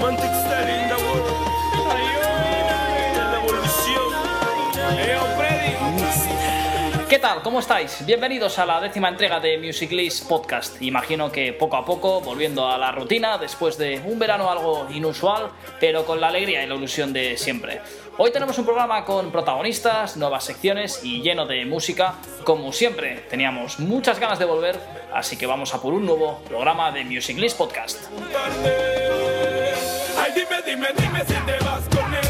romantic style in the world. La evolución. Hey, yo, Freddy. ¿Qué tal? ¿Cómo estáis? Bienvenidos a la décima entrega de Music List Podcast. Imagino que poco a poco, volviendo a la rutina, después de un verano algo inusual, pero con la alegría y la ilusión de siempre. Hoy tenemos un programa con protagonistas, nuevas secciones y lleno de música. Como siempre, teníamos muchas ganas de volver, así que vamos a por un nuevo programa de Music List Podcast. Dime, dime, dime si te vas con él.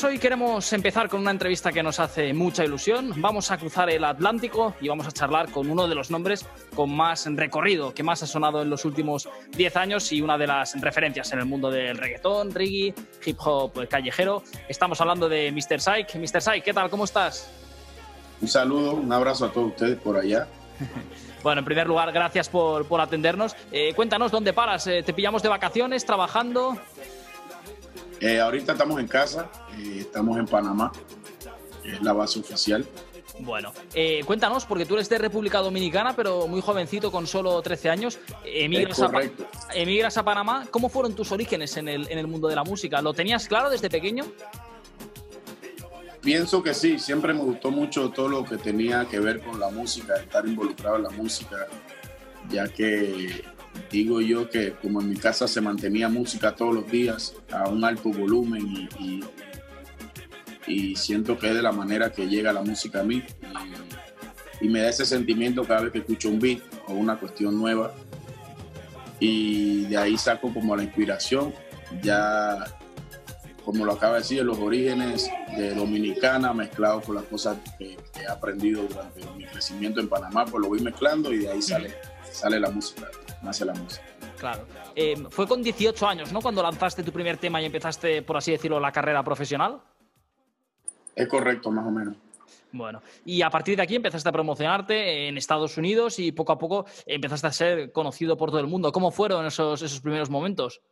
Pues hoy queremos empezar con una entrevista que nos hace mucha ilusión. Vamos a cruzar el Atlántico y vamos a charlar con uno de los nombres con más recorrido, que más ha sonado en los últimos 10 años y una de las referencias en el mundo del reggaetón, reggae, hip hop callejero. Estamos hablando de Mr. Psych. Mr. Psych, ¿qué tal? ¿Cómo estás? Un saludo, un abrazo a todos ustedes por allá. Bueno, en primer lugar, gracias por, por atendernos. Eh, cuéntanos dónde paras. Eh, ¿Te pillamos de vacaciones, trabajando? Eh, ahorita estamos en casa, eh, estamos en Panamá, es la base oficial. Bueno, eh, cuéntanos, porque tú eres de República Dominicana, pero muy jovencito, con solo 13 años. Emigras, a, emigras a Panamá. ¿Cómo fueron tus orígenes en el, en el mundo de la música? ¿Lo tenías claro desde pequeño? Pienso que sí, siempre me gustó mucho todo lo que tenía que ver con la música, estar involucrado en la música, ya que digo yo que como en mi casa se mantenía música todos los días a un alto volumen y, y- siento que es de la manera que llega la música a mí. Y, y me da ese sentimiento cada vez que escucho un beat o una cuestión nueva. Y de ahí saco como la inspiración. Ya como lo acaba de decir, los orígenes de Dominicana mezclados con las cosas que, que he aprendido durante mi crecimiento en Panamá, pues lo voy mezclando y de ahí sale, sale la música, nace la música. Claro. Eh, fue con 18 años, ¿no? Cuando lanzaste tu primer tema y empezaste, por así decirlo, la carrera profesional. Es correcto, más o menos. Bueno, y a partir de aquí empezaste a promocionarte en Estados Unidos y poco a poco empezaste a ser conocido por todo el mundo. ¿Cómo fueron esos, esos primeros momentos?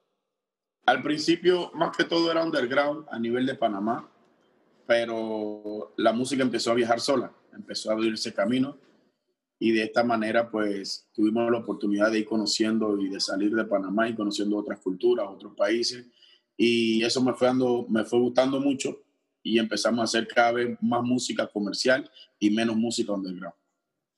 Al principio, más que todo era underground a nivel de Panamá, pero la música empezó a viajar sola, empezó a abrirse camino y de esta manera pues tuvimos la oportunidad de ir conociendo y de salir de Panamá y conociendo otras culturas, otros países y eso me fue, dando, me fue gustando mucho y empezamos a hacer cada vez más música comercial y menos música underground.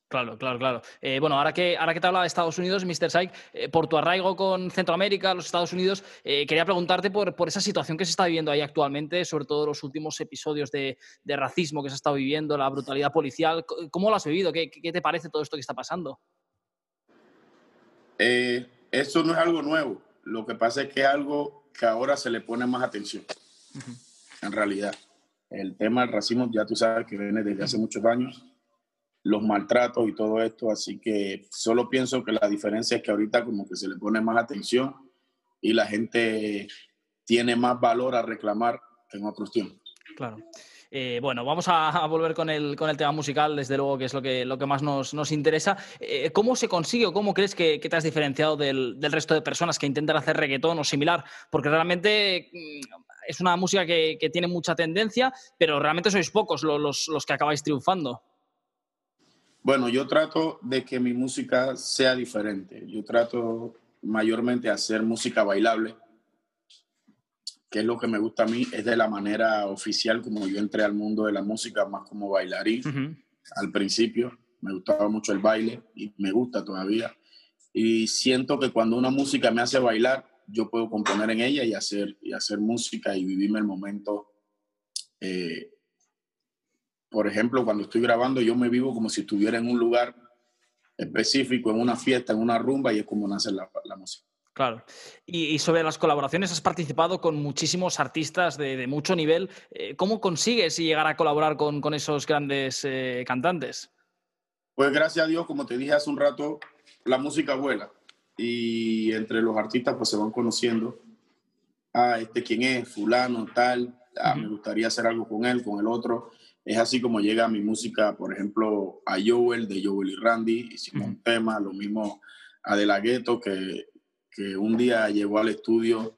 Claro, claro, claro. Eh, bueno, ahora que, ahora que te hablaba de Estados Unidos, Mr. Syke, eh, por tu arraigo con Centroamérica, los Estados Unidos, eh, quería preguntarte por, por esa situación que se está viviendo ahí actualmente, sobre todo los últimos episodios de, de racismo que se ha estado viviendo, la brutalidad policial. ¿Cómo lo has vivido? ¿Qué, qué te parece todo esto que está pasando? Eh, eso no es algo nuevo, lo que pasa es que es algo que ahora se le pone más atención, en realidad. El tema del racismo ya tú sabes que viene desde hace muchos años, los maltratos y todo esto, así que solo pienso que la diferencia es que ahorita como que se le pone más atención y la gente tiene más valor a reclamar que en otros tiempos. Claro. Eh, bueno, vamos a, volver con el, con el tema musical, desde luego, que es lo que, lo que más nos, nos interesa. Eh, ¿Cómo se consigue o cómo crees que, te has diferenciado del, del resto de personas que intentan hacer reggaetón o similar? Porque realmente mm, es una música que, que tiene mucha tendencia, pero realmente sois pocos lo- los, los que acabáis triunfando. Bueno, yo trato de que mi música sea diferente. Yo trato mayormente de hacer música bailable, que es lo que me gusta a mí, es de la manera oficial como yo entré al mundo de la música, más como bailarín. Al principio me gustaba mucho el baile y me gusta todavía. Y siento que cuando una música me hace bailar, yo puedo componer en ella y hacer, y hacer música y vivirme el momento. eh, por ejemplo, cuando estoy grabando, yo me vivo como si estuviera en un lugar específico, en una fiesta, en una rumba, y es como nace la, la música. Claro. Y, y sobre las colaboraciones, has participado con muchísimos artistas de, de mucho nivel. Eh, ¿Cómo consigues llegar a colaborar con, con esos grandes eh, cantantes? Pues gracias a Dios, como te dije hace un rato, la música vuela. Y entre los artistas pues se van conociendo. Ah, este quién es, fulano, tal. Ah, Ujú. me gustaría hacer algo con él, con el otro. Es así como llega mi música, por ejemplo, a Joel, de Joel y Randy. Hicimos un tema, lo mismo a De La Ghetto, que, que un día llegó al estudio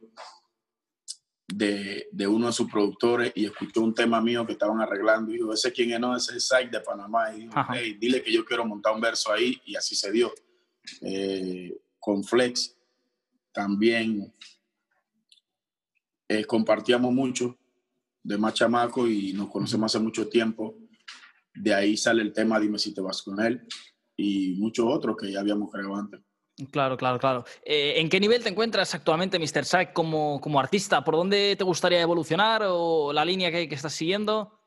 de, de, uno de sus productores y escuchó un tema mío que estaban arreglando y dijo, ese quién es, no, ese es de Panamá. Y dijo, hey, dile que yo quiero montar un verso ahí y así se dio. Eh, con Flex también eh, compartíamos mucho de más chamaco y nos conocemos hace mucho tiempo. De ahí sale el tema Dime si te vas con él y muchos otros que ya habíamos creado antes. Claro, claro, claro. Eh, ¿En qué nivel te encuentras actualmente, Mr. Sack, como, como artista? ¿Por dónde te gustaría evolucionar o la línea que, que estás siguiendo?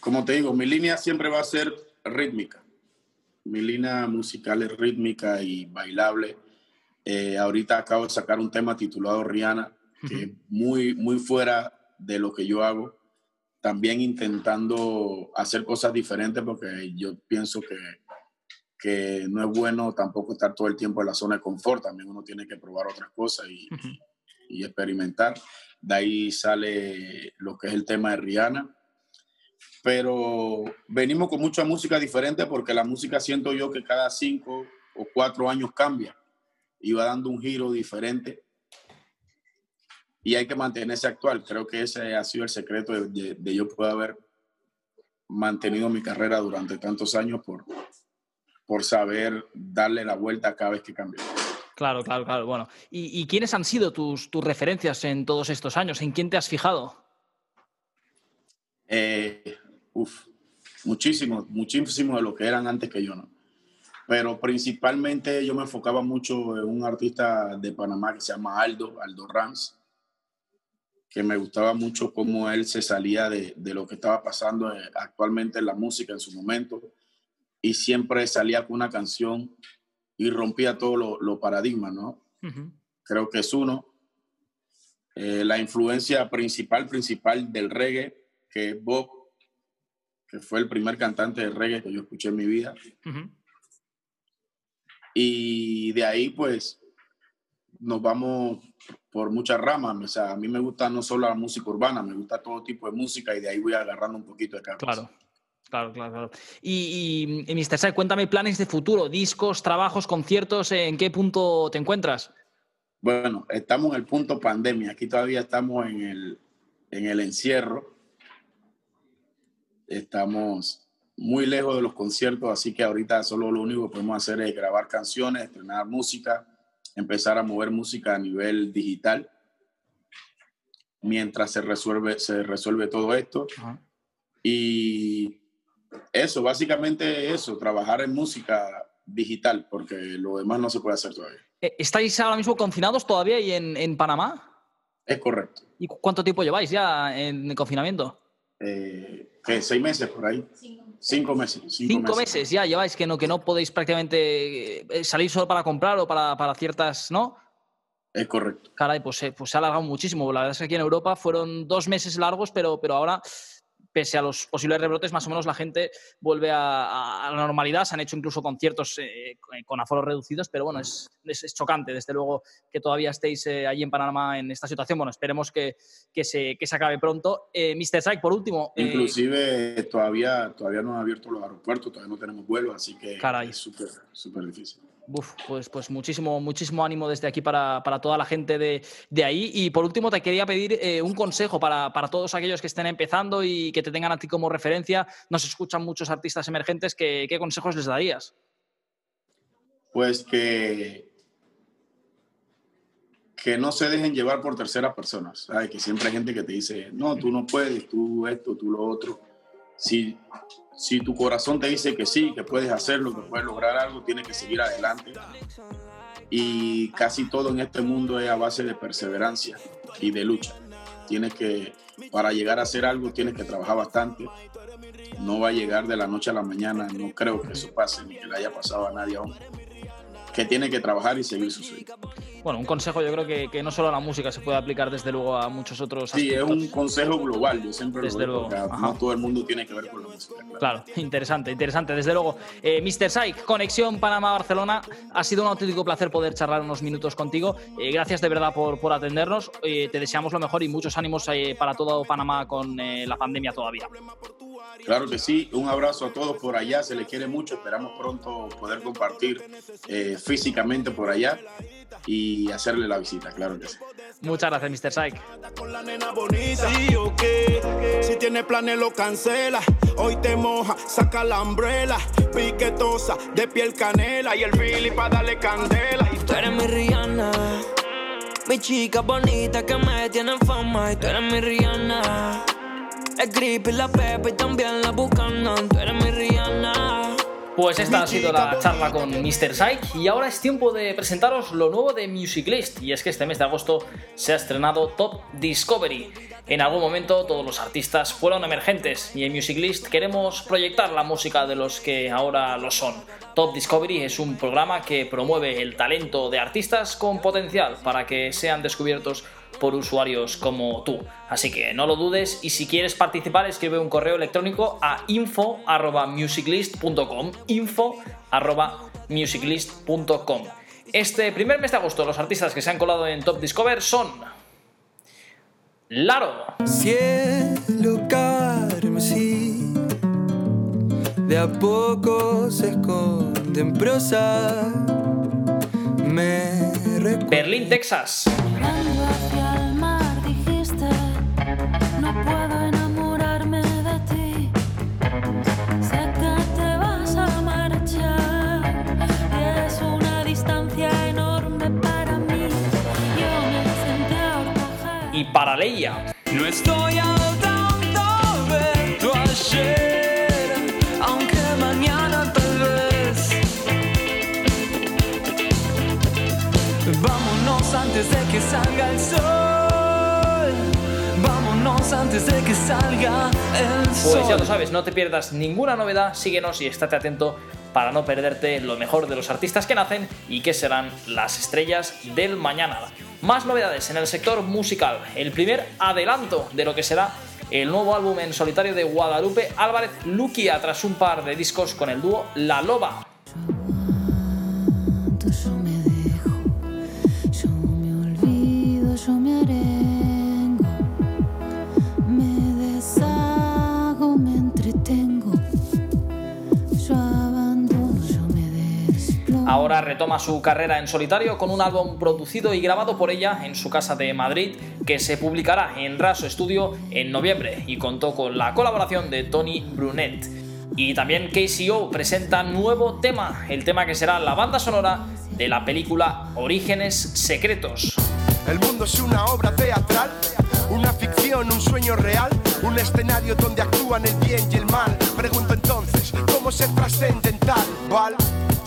Como te digo, mi línea siempre va a ser rítmica. Mi línea musical es rítmica y bailable. Eh, ahorita acabo de sacar un tema titulado Rihanna, que muy, muy fuera de lo que yo hago. También intentando hacer cosas diferentes porque yo pienso que que no es bueno tampoco estar todo el tiempo en la zona de confort, también uno tiene que probar otras cosas y, y experimentar. De ahí sale lo que es el tema de Rihanna. Pero venimos con mucha música diferente porque la música siento yo que cada cinco o cuatro años cambia y va dando un giro diferente. Y hay que mantenerse actual. Creo que ese ha sido el secreto de, de, de yo poder haber mantenido mi carrera durante tantos años por, por saber darle la vuelta cada vez que cambia. Claro, claro, claro. Bueno, ¿y, y quiénes han sido tus, tus, referencias en todos estos años? ¿En quién te has fijado? Eh, uf, muchísimo, muchísimo de lo que eran antes que yo, ¿no? Pero principalmente yo me enfocaba mucho en un artista de Panamá que se llama Aldo, Aldo Rams, que me gustaba mucho cómo él se salía de, de lo que estaba pasando eh, actualmente en la música en su momento y siempre salía con una canción y rompía todos los lo paradigmas, ¿no? Uh -huh. Creo que es uno. Eh, la influencia principal, principal del reggae, que es Bob, que fue el primer cantante de reggae que yo escuché en mi vida. Uh -huh. Y de ahí, pues, nos vamos por muchas ramas. O sea, a mí me gusta no solo la música urbana, me gusta todo tipo de música y de ahí voy agarrando un poquito de cada Claro. Cosa. Claro, claro, claro. Y, y, y Mr. Sai, cuéntame planes de futuro, discos, trabajos, conciertos, ¿en qué punto te encuentras? Bueno, estamos en el punto pandemia, aquí todavía estamos en el, en el encierro, estamos muy lejos de los conciertos, así que ahorita solo lo único que podemos hacer es grabar canciones, estrenar música, empezar a mover música a nivel digital, mientras se resuelve, se resuelve todo esto. -huh. Y eso, básicamente eso, trabajar en música digital, porque lo demás no se puede hacer todavía. ¿Estáis ahora mismo confinados todavía y en, en Panamá? Es correcto. ¿Y cuánto tiempo lleváis ya en confinamiento? Eh, ¿qué, ¿Seis meses por ahí? Cinco, cinco meses. Cinco, cinco meses. meses. ya lleváis que no, que no podéis prácticamente eh, salir solo para comprar o para, para ciertas, ¿no? Es correcto. Caray, pues, pues se ha alargado muchísimo. La verdad es que aquí en Europa fueron dos meses largos, pero, pero ahora pese a los posibles rebrotes, más o menos la gente vuelve a, a la normalidad. Se han hecho incluso conciertos eh, con aforos reducidos, pero bueno, es, es, chocante, desde luego, que todavía estéis eh, allí en Panamá en esta situación. Bueno, esperemos que, que, se, que se acabe pronto. Eh, Mr. Syke, por último. Inclusive todavía, todavía no han abierto los aeropuertos, todavía no tenemos vuelo, así que caray. es súper difícil. Uf, pues, pues muchísimo, muchísimo ánimo desde aquí para, para toda la gente de, de, ahí. Y por último, te quería pedir eh, un consejo para, para, todos aquellos que estén empezando y que te tengan a ti como referencia. Nos escuchan muchos artistas emergentes. ¿Qué, qué consejos les darías? Pues que, que no se dejen llevar por terceras personas. ¿sabes? Que siempre hay gente que te dice, no, tú no puedes, tú esto, tú lo otro. Si, si tu corazón te dice que sí, que puedes hacerlo, que puedes lograr algo, tienes que seguir adelante. Y casi todo en este mundo es a base de perseverancia y de lucha. Tienes que, para llegar a hacer algo, tienes que trabajar bastante. No va a llegar de la noche a la mañana, no creo que eso pase, ni que le haya pasado a nadie aún que tiene que trabajar y seguir su sueño. Bueno, un consejo yo creo que, que, no solo a la música se puede aplicar desde luego a muchos otros Sí, aspectos. es un consejo global, yo siempre desde lo digo, no todo el mundo tiene que ver con la música. Claro, claro interesante, interesante, desde luego. Eh, Mr. Syke, Conexión Panamá-Barcelona, ha sido un auténtico placer poder charlar unos minutos contigo. Eh, gracias de verdad por, por atendernos, eh, te deseamos lo mejor y muchos ánimos eh, para todo Panamá con la pandemia todavía. Claro que sí, un abrazo a todos por allá, se les quiere mucho, esperamos pronto poder compartir eh, físicamente por allá y hacerle la visita, claro que sí. Muchas gracias, Mr. Psych. Con la nena bonita. Sí, o qué. Si tiene planes, lo cancela. Hoy te moja, saca la umbrella. Piquetosa, de piel canela. Y el Billy pa' darle candela. Tú eres mi Rihanna, mi chica bonita que me tiene fama. Y tú eres mi Rihanna. El grip y la pepe y también la bucana. Tú eres mi Rihanna. Pues esta ha sido la charla con Mr. Psych y ahora es tiempo de presentaros lo nuevo de Music List y es que este mes de agosto se ha estrenado Top Discovery. En algún momento todos los artistas fueron emergentes y en Music List queremos proyectar la música de los que ahora lo son. Top Discovery es un programa que promueve el talento de artistas con potencial para que sean descubiertos por usuarios como tú. Así que no lo dudes y si quieres participar escribe un correo electrónico a info@musiclist.com info@musiclist.com. Este primer mes de agosto los artistas que se han colado en Top Discover son Laro, Cielo carmesí, de a poco se esconde en prosa. Me. Berlín, Texas, Mirando hacia el mar dijiste, antes de que salga el sol. Vámonos antes de que salga el sol. Pues ya lo sabes, no te pierdas ninguna novedad, síguenos y estate atento para no perderte lo mejor de los artistas que nacen y que serán las estrellas del mañana. Más novedades en el sector musical, el primer adelanto de lo que será el nuevo álbum en solitario de Guadalupe Álvarez Luquia tras un par de discos con el dúo La Loba. Retoma su carrera en solitario con un álbum producido y grabado por ella en su casa de Madrid que se publicará en Raso Studio en noviembre y contó con la colaboración de Tony Brunet. Y también KCO presenta nuevo tema, el tema que será la banda sonora de la película Orígenes Secretos. El mundo es una obra teatral, ficción, un sueño real, un escenario donde actúan el bien y el mal. Pregunto entonces, ¿cómo ser trascendental, Val?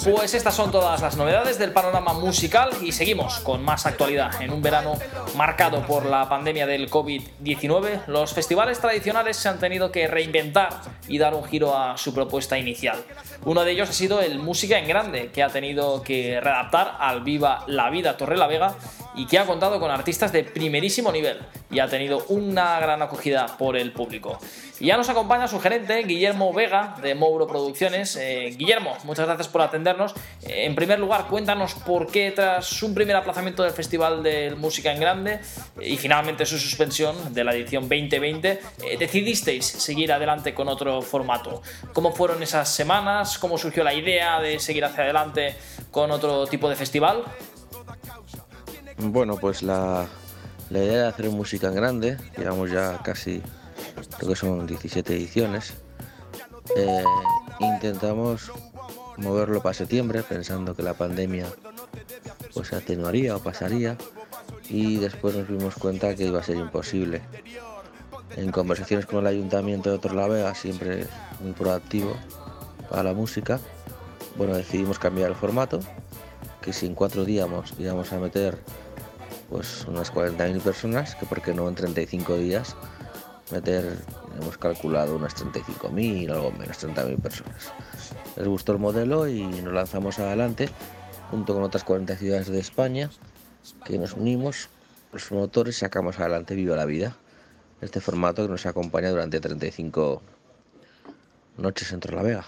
Pues estas son todas las novedades del panorama musical y seguimos con más actualidad. En un verano marcado por la pandemia del COVID-19, los festivales tradicionales se han tenido que reinventar y dar un giro a su propuesta inicial. Uno de ellos ha sido el Música en Grande, que ha tenido que readaptar al Viva la Vida Torre la Vega y que ha contado con artistas de primerísimo nivel y ha tenido una gran acogida por el público. Y ya nos acompaña su gerente, Guillermo Vega, de Mouro Producciones. Eh, Guillermo, muchas gracias por atendernos. Eh, en primer lugar, cuéntanos por qué tras un primer aplazamiento del Festival de Música en Grande eh, y finalmente su suspensión de la edición 2020, eh, decidisteis seguir adelante con otro formato. ¿Cómo fueron esas semanas? ¿Cómo surgió la idea de seguir hacia adelante con otro tipo de festival? Bueno, pues la, la idea de hacer música en grande, llevamos ya casi, creo que son 17 ediciones. Eh, intentamos moverlo para septiembre, pensando que la pandemia pues atenuaría o pasaría, y después nos dimos cuenta que iba a ser imposible. En conversaciones con el ayuntamiento de Torlavega, siempre muy proactivo para la música, bueno, decidimos cambiar el formato, que si en cuatro días íbamos a meter pues unas 40.000 personas, que porque no en 35 días meter, hemos calculado unas 35.000, algo menos, 30.000 personas. Les gustó el modelo y nos lanzamos adelante junto con otras 40 ciudades de España, que nos unimos, los promotores, sacamos adelante Viva la Vida, este formato que nos acompaña durante 35 noches en Torlavega.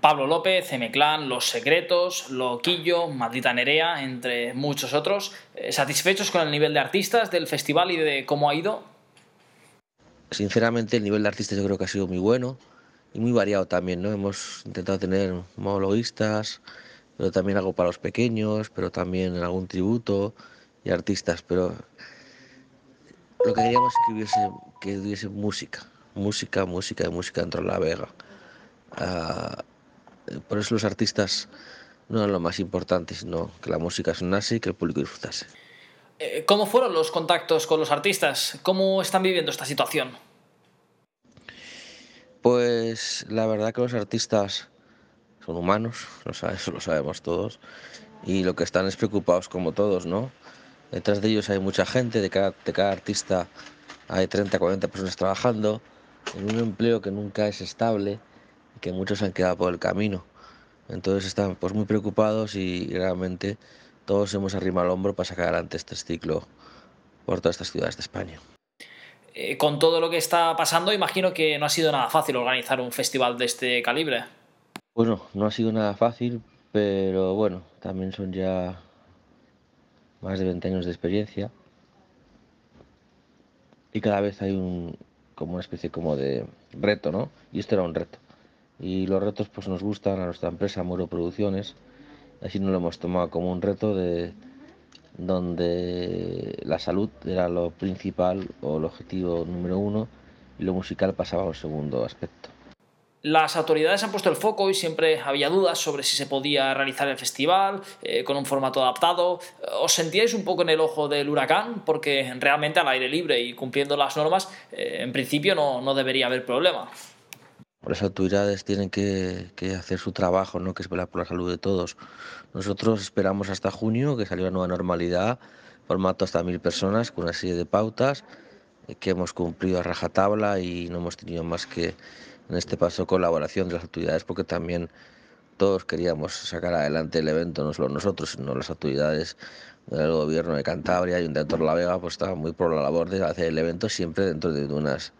Pablo López, M-Clan, Los Secretos, Loquillo, Maldita Nerea, entre muchos otros. Eh, ¿Satisfechos con el nivel de artistas del festival y de cómo ha ido? Sinceramente el nivel de artistas yo creo que ha sido muy bueno y muy variado también, ¿no? Hemos intentado tener monologuistas, pero también algo para los pequeños, pero también algún tributo y artistas, pero lo que queríamos es que hubiese, que música, música, música y música dentro de la Vega. Ah, por eso los artistas no eran lo más importante, sino que la música sonase y que el público disfrutase. Eh, ¿Cómo fueron los contactos con los artistas? ¿Cómo están viviendo esta situación? Pues la verdad que los artistas son humanos, eso lo sabemos todos, y lo que están es preocupados como todos, ¿no? Detrás de ellos hay mucha gente, de cada, de cada artista hay 30, 40 personas trabajando en un empleo que nunca es estable y que muchos han quedado por el camino. Entonces están pues muy preocupados y realmente todos hemos arrimado el hombro para sacar adelante este ciclo por todas estas ciudades de España. Eh, con todo lo que está pasando, imagino que no ha sido nada fácil organizar un festival de este calibre. Bueno, no ha sido nada fácil, pero bueno, también son ya más de 20 años de experiencia y cada vez hay un como una especie como de reto, ¿no? Y esto era un reto. Y los retos pues nos gustan a nuestra empresa Muro Producciones, así nos lo hemos tomado como un reto de donde la salud era lo principal o el objetivo número uno y lo musical pasaba a un segundo aspecto. Las autoridades han puesto el foco y siempre había dudas sobre si se podía realizar el festival eh, con un formato adaptado. ¿Os sentíais un poco en el ojo del huracán? Porque realmente al aire libre y cumpliendo las normas, eh, en principio no, no debería haber problema. Las autoridades tienen que, hacer su trabajo, ¿no? que es velar por la salud de todos. Nosotros esperamos hasta junio que salió la nueva normalidad, formato hasta mil personas, con una serie de pautas eh, que hemos cumplido a rajatabla y no hemos tenido más que en este paso colaboración de las autoridades porque también todos queríamos sacar adelante el evento, no solo nosotros, sino las autoridades del gobierno de Cantabria y un de La Vega, pues estaban muy por la labor de hacer el evento siempre dentro de unas,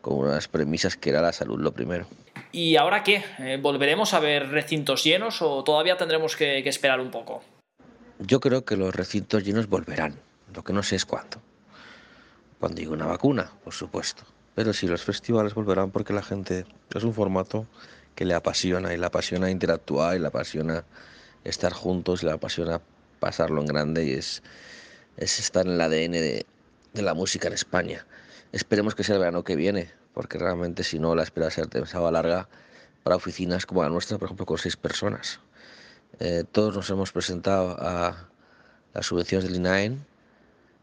con unas premisas que era la salud lo primero. ¿Y ahora qué? Eh, ¿Volveremos a ver recintos llenos o todavía tendremos que, que esperar un poco? Yo creo que los recintos llenos volverán, lo que no sé es cuándo. Cuando llegue una vacuna, por supuesto. Pero sí, los festivales volverán porque la gente es un formato que le apasiona y le apasiona interactuar y le apasiona estar juntos y le apasiona pasarlo en grande y es, es estar en el ADN de, de la música en España. Esperemos que sea el verano que viene, porque realmente si no la espera ser demasiado larga para oficinas como la nuestra, por ejemplo, con seis personas. Eh, todos nos hemos presentado a las subvenciones del INAEN,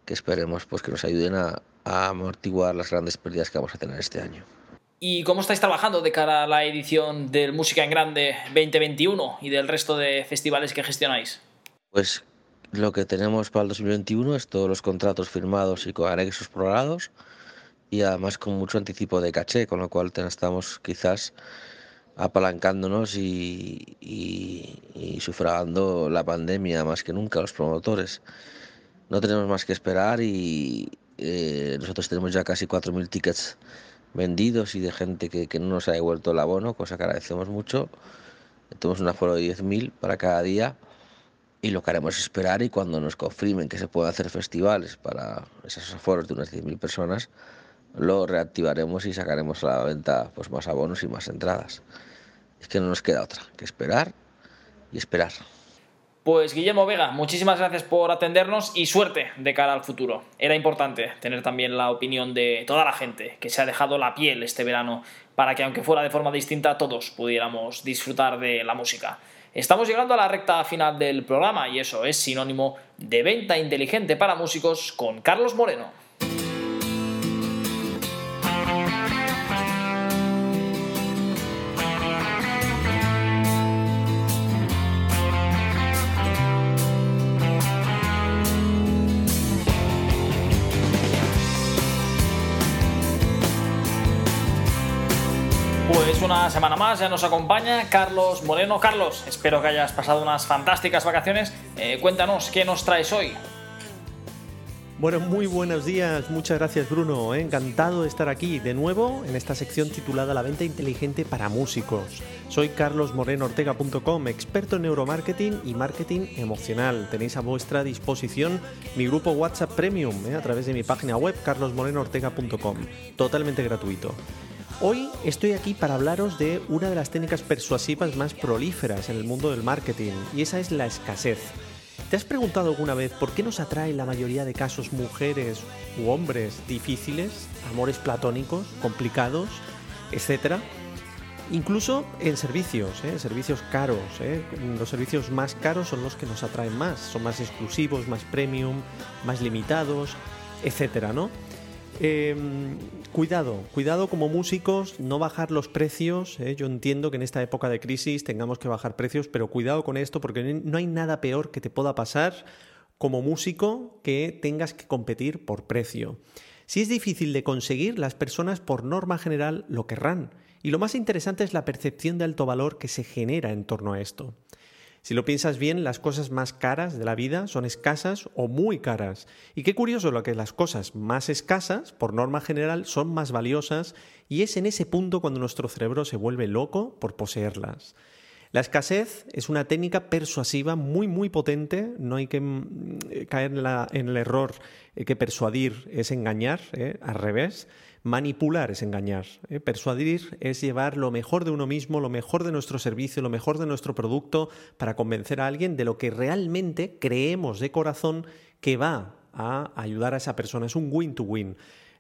que esperemos pues, que nos ayuden a, a amortiguar las grandes pérdidas que vamos a tener este año. ¿Y cómo estáis trabajando de cara a la edición del Música en Grande 2021 y del resto de festivales que gestionáis? Pues lo que tenemos para el 2021 es todos los contratos firmados y con anexos probados y además con mucho anticipo de caché, con lo cual estamos quizás apalancándonos y, y, y sufragando la pandemia más que nunca los promotores. No tenemos más que esperar y eh, nosotros tenemos ya casi 4.000 tickets vendidos y de gente que, que no nos ha devuelto el abono, cosa que agradecemos mucho. Tenemos un aforo de 10.000 para cada día y lo que haremos es esperar y cuando nos confirmen que se pueden hacer festivales para esos aforos de unas 10.000 personas, lo reactivaremos y sacaremos a la venta pues, más abonos y más entradas. Es que no nos queda otra que esperar y esperar. Pues Guillermo Vega, muchísimas gracias por atendernos y suerte de cara al futuro. Era importante tener también la opinión de toda la gente que se ha dejado la piel este verano para que aunque fuera de forma distinta todos pudiéramos disfrutar de la música. Estamos llegando a la recta final del programa y eso es sinónimo de venta inteligente para músicos con Carlos Moreno. Una semana más ya nos acompaña Carlos Moreno. Carlos, espero que hayas pasado unas fantásticas vacaciones. Eh, cuéntanos, ¿qué nos traes hoy? Bueno, muy buenos días, muchas gracias Bruno, encantado de estar aquí de nuevo en esta sección titulada La venta inteligente para músicos. Soy carlosmorenoortega.com, experto en neuromarketing y marketing emocional. Tenéis a vuestra disposición mi grupo WhatsApp Premium ¿eh? a través de mi página web carlosmorenoortega.com, totalmente gratuito. Hoy estoy aquí para hablaros de una de las técnicas persuasivas más prolíferas en el mundo del marketing y esa es la escasez. ¿Te has preguntado alguna vez por qué nos atraen la mayoría de casos mujeres u hombres difíciles, amores platónicos, complicados, etcétera? Incluso en servicios, ¿eh? en servicios caros. ¿eh? Los servicios más caros son los que nos atraen más, son más exclusivos, más premium, más limitados, etcétera, ¿no? Em, cuidado, cuidado como músicos, no bajar los precios. ¿eh? Yo entiendo que en esta época de crisis tengamos que bajar precios, pero cuidado con esto porque no hay nada peor que te pueda pasar como músico que tengas que competir por precio. Si es difícil de conseguir, las personas por norma general lo querrán. Y lo más interesante es la percepción de alto valor que se genera en torno a esto. Si lo piensas bien, las cosas más caras de la vida son escasas o muy caras. Y qué curioso lo que las cosas más escasas, por norma general, son más valiosas y es en ese punto cuando nuestro cerebro se vuelve loco por poseerlas. La escasez es una técnica persuasiva muy muy potente, no hay que mm, caer en, el error eh, que persuadir es engañar, eh, al revés. Manipular es engañar. ¿eh? Persuadir es llevar lo mejor de uno mismo, lo mejor de nuestro servicio, lo mejor de nuestro producto para convencer a alguien de lo que realmente creemos de corazón que va a ayudar a esa persona. Es un win-to-win. win to win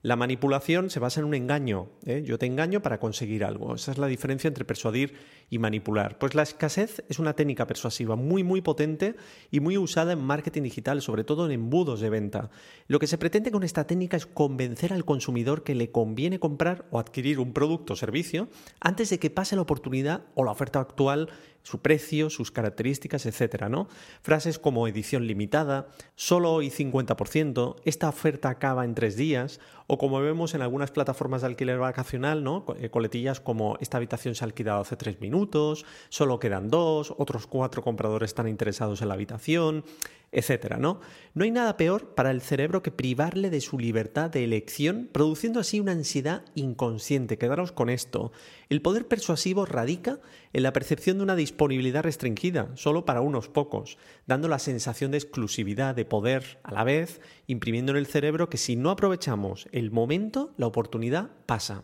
la manipulación se basa en un engaño. ¿eh? Yo te engaño para conseguir algo. Esa es la diferencia entre persuadir y manipular. Pues la escasez es una técnica persuasiva muy, muy potente y muy usada en marketing digital, sobre todo en embudos de venta. Lo que se pretende con esta técnica es convencer al consumidor que le conviene comprar o adquirir un producto o servicio antes de que pase la oportunidad o la oferta actual su precio, sus características, etcétera, ¿no? Frases como edición limitada, solo hoy 50%, esta oferta acaba en tres días, o como vemos en algunas plataformas de alquiler vacacional, ¿no? Eh, coletillas como esta habitación se ha alquilado hace tres minutos, solo quedan dos, otros cuatro compradores están interesados en la habitación, etcétera, ¿no? No hay nada peor para el cerebro que privarle de su libertad de elección, produciendo así una ansiedad inconsciente. Quedaros con esto. El poder persuasivo radica en la percepción de una disponibilidad restringida, solo para unos pocos, dando la sensación de exclusividad, de poder, a la vez, imprimiendo en el cerebro que si no aprovechamos el momento, la oportunidad pasa.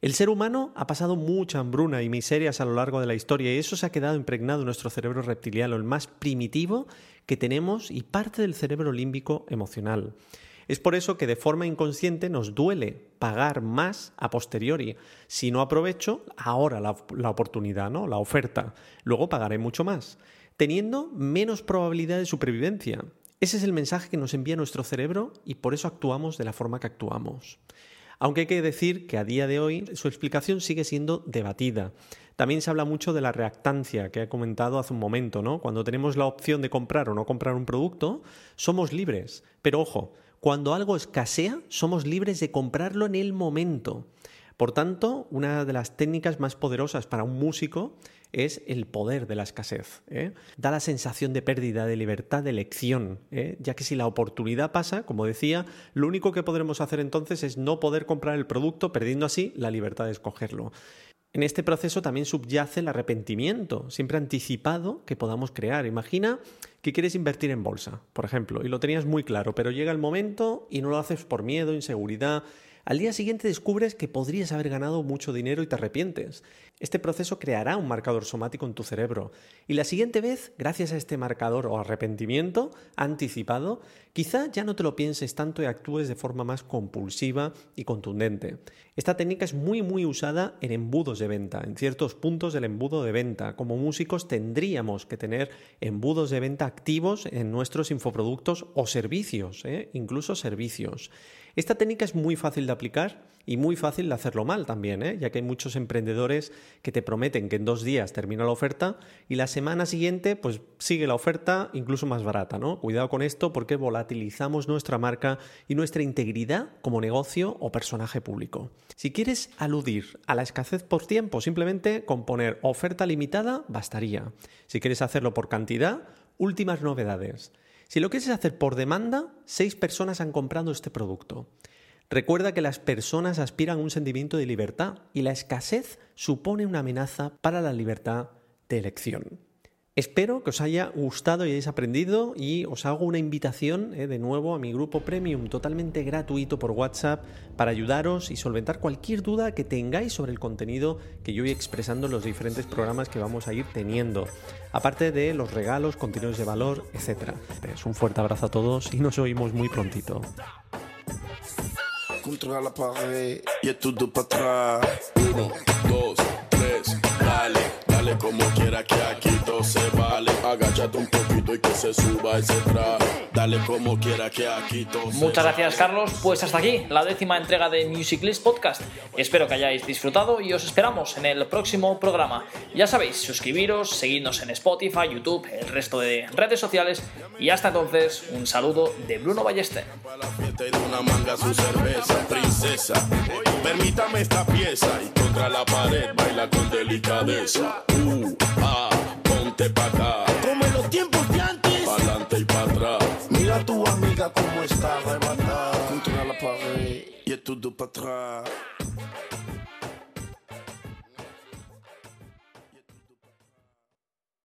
El ser humano ha pasado mucha hambruna y miserias a lo largo de la historia y eso se ha quedado impregnado en nuestro cerebro reptiliano, el más primitivo que tenemos y parte del cerebro límbico emocional. Es por eso que de forma inconsciente nos duele pagar más a posteriori. Si no aprovecho ahora la, oportunidad, ¿no? la oferta, luego pagaré mucho más, teniendo menos probabilidad de supervivencia. Ese es el mensaje que nos envía nuestro cerebro y por eso actuamos de la forma que actuamos. Aunque hay que decir que a día de hoy su explicación sigue siendo debatida. También se habla mucho de la reactancia que he comentado hace un momento, ¿no? Cuando tenemos la opción de comprar o no comprar un producto, somos libres. Pero ojo, cuando algo escasea, somos libres de comprarlo en el momento. Por tanto, una de las técnicas más poderosas para un músico es el poder de la escasez. ¿eh? Da la sensación de pérdida de libertad de elección, ¿eh? ya que si la oportunidad pasa, como decía, lo único que podremos hacer entonces es no poder comprar el producto, perdiendo así la libertad de escogerlo. En este proceso también subyace el arrepentimiento, siempre anticipado que podamos crear. Imagina que quieres invertir en bolsa, por ejemplo, y lo tenías muy claro, pero llega el momento y no lo haces por miedo, inseguridad, al día siguiente descubres que podrías haber ganado mucho dinero y te arrepientes. Este proceso creará un marcador somático en tu cerebro. Y la siguiente vez, gracias a este marcador o arrepentimiento anticipado, quizá ya no te lo pienses tanto y actúes de forma más compulsiva y contundente. Esta técnica es muy muy usada en embudos de venta, en ciertos puntos del embudo de venta. Como músicos tendríamos que tener embudos de venta activos en nuestros infoproductos o servicios, ¿eh? incluso servicios. Esta técnica es muy fácil de aplicar y muy fácil de hacerlo mal también, ¿eh? ya que hay muchos emprendedores que te prometen que en dos días termina la oferta y la semana siguiente pues sigue la oferta incluso más barata, ¿no? Cuidado con esto porque volatilizamos nuestra marca y nuestra integridad como negocio o personaje público. Si quieres aludir a la escasez por tiempo, simplemente con poner oferta limitada bastaría. Si quieres hacerlo por cantidad, últimas novedades. Si lo quieres hacer por demanda, seis personas han comprado este producto. Recuerda que las personas aspiran a un sentimiento de libertad y la escasez supone una amenaza para la libertad de elección. Espero que os haya gustado y hayáis aprendido y os hago una invitación eh, de nuevo a mi grupo premium totalmente gratuito por WhatsApp para ayudaros y solventar cualquier duda que tengáis sobre el contenido que yo voy expresando en los diferentes programas que vamos a ir teniendo, aparte de los regalos, contenidos de valor, etc. Es un fuerte abrazo a todos y nos oímos muy prontito. contra la pared y todo para atrás. Uno, dos, y se suba ese traje. Dale como quiera que aquí todo se Muchas gracias, Carlos. Pues hasta aquí la décima entrega de Music List Podcast. Espero que hayáis disfrutado y os esperamos en el próximo programa. Ya sabéis, suscribiros, seguidnos en Spotify, YouTube, el resto de redes sociales. Y hasta entonces, un saludo de Bruno Ballester. Pa' la fiesta y de una manga su cerveza, princesa. Permítame esta pieza y contra la pared baila con delicadeza. Uh, ah, ponte pa' acá atrás. Mira a tu amiga cómo está arrebatada contra la pared y todo para atrás.